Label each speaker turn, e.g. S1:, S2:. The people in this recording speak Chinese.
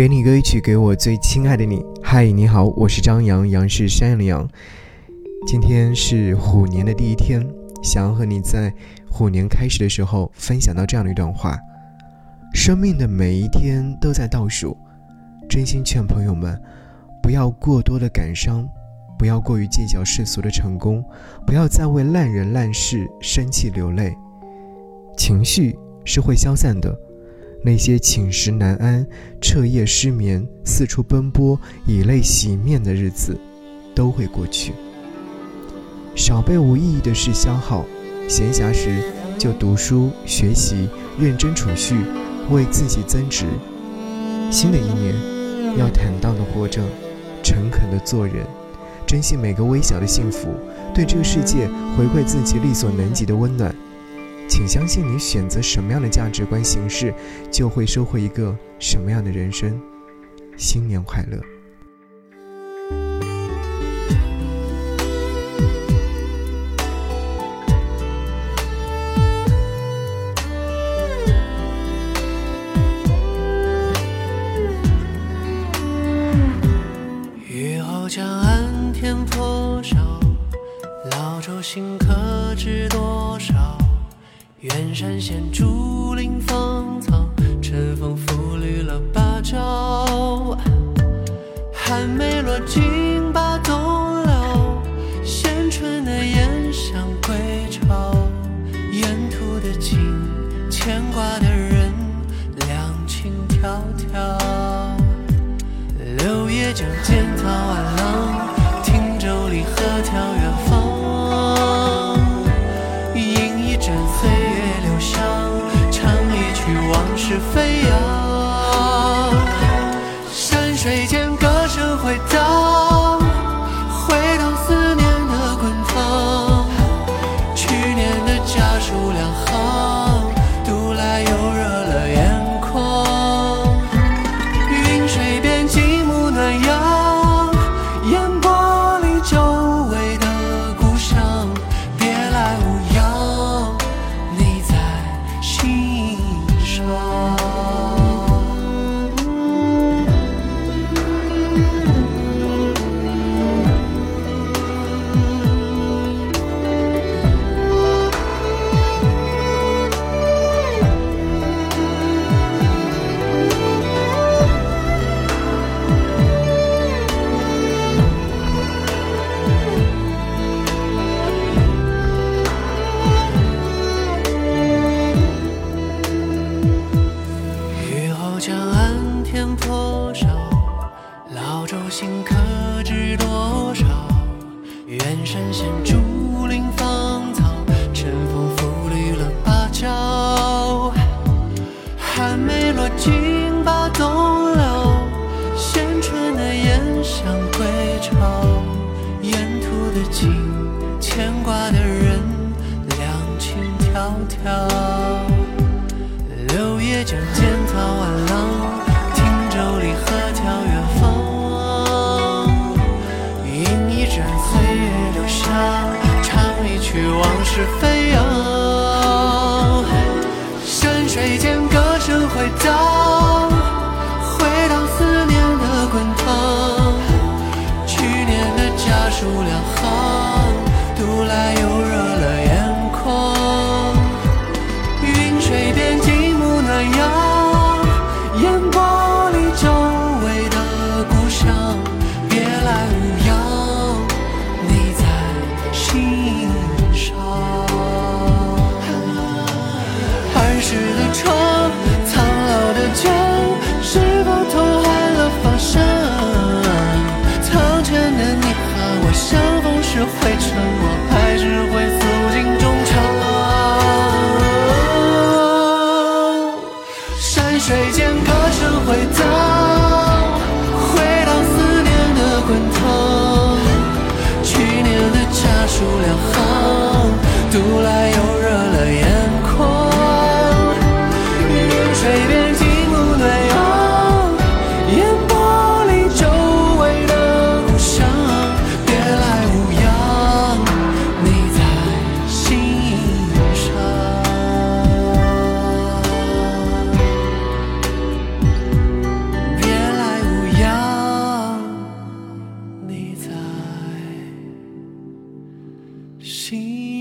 S1: 给你歌曲，给我最亲爱的你。嗨，你好，我是张扬，杨是山羊的羊。今天是虎年的第一天，想要和你在虎年开始的时候分享到这样的一段话：生命的每一天都在倒数，真心劝朋友们，不要过多的感伤，不要过于计较世俗的成功，不要再为烂人烂事生气流泪。情绪是会消散的。那些寝食难安、彻夜失眠、四处奔波、以泪洗面的日子，都会过去。少被无意义的事消耗，闲暇时就读书学习，认真储蓄，为自己增值。新的一年，要坦荡的活着，诚恳的做人，珍惜每个微小的幸福，对这个世界回馈自己力所能及的温暖。请相信，你选择什么样的价值观形式，就会收获一个什么样的人生。新年快乐！
S2: 雨后江岸天破晓，老舟新客知多少？远山现竹林芳草，春风拂绿了芭蕉。寒梅落尽把冬了，衔春的燕向归巢。沿途的景，牵挂的人，两情迢迢。柳叶江间草晚浪，汀洲里鹤眺远方飞扬。山水间歌声回荡，新客知多少？远山现竹林芳草，春风拂绿了芭蕉。寒梅落尽把冬了，衔春的燕向归巢。沿途的景，牵挂的人，两情迢迢。飞扬。山水间歌声回荡，心。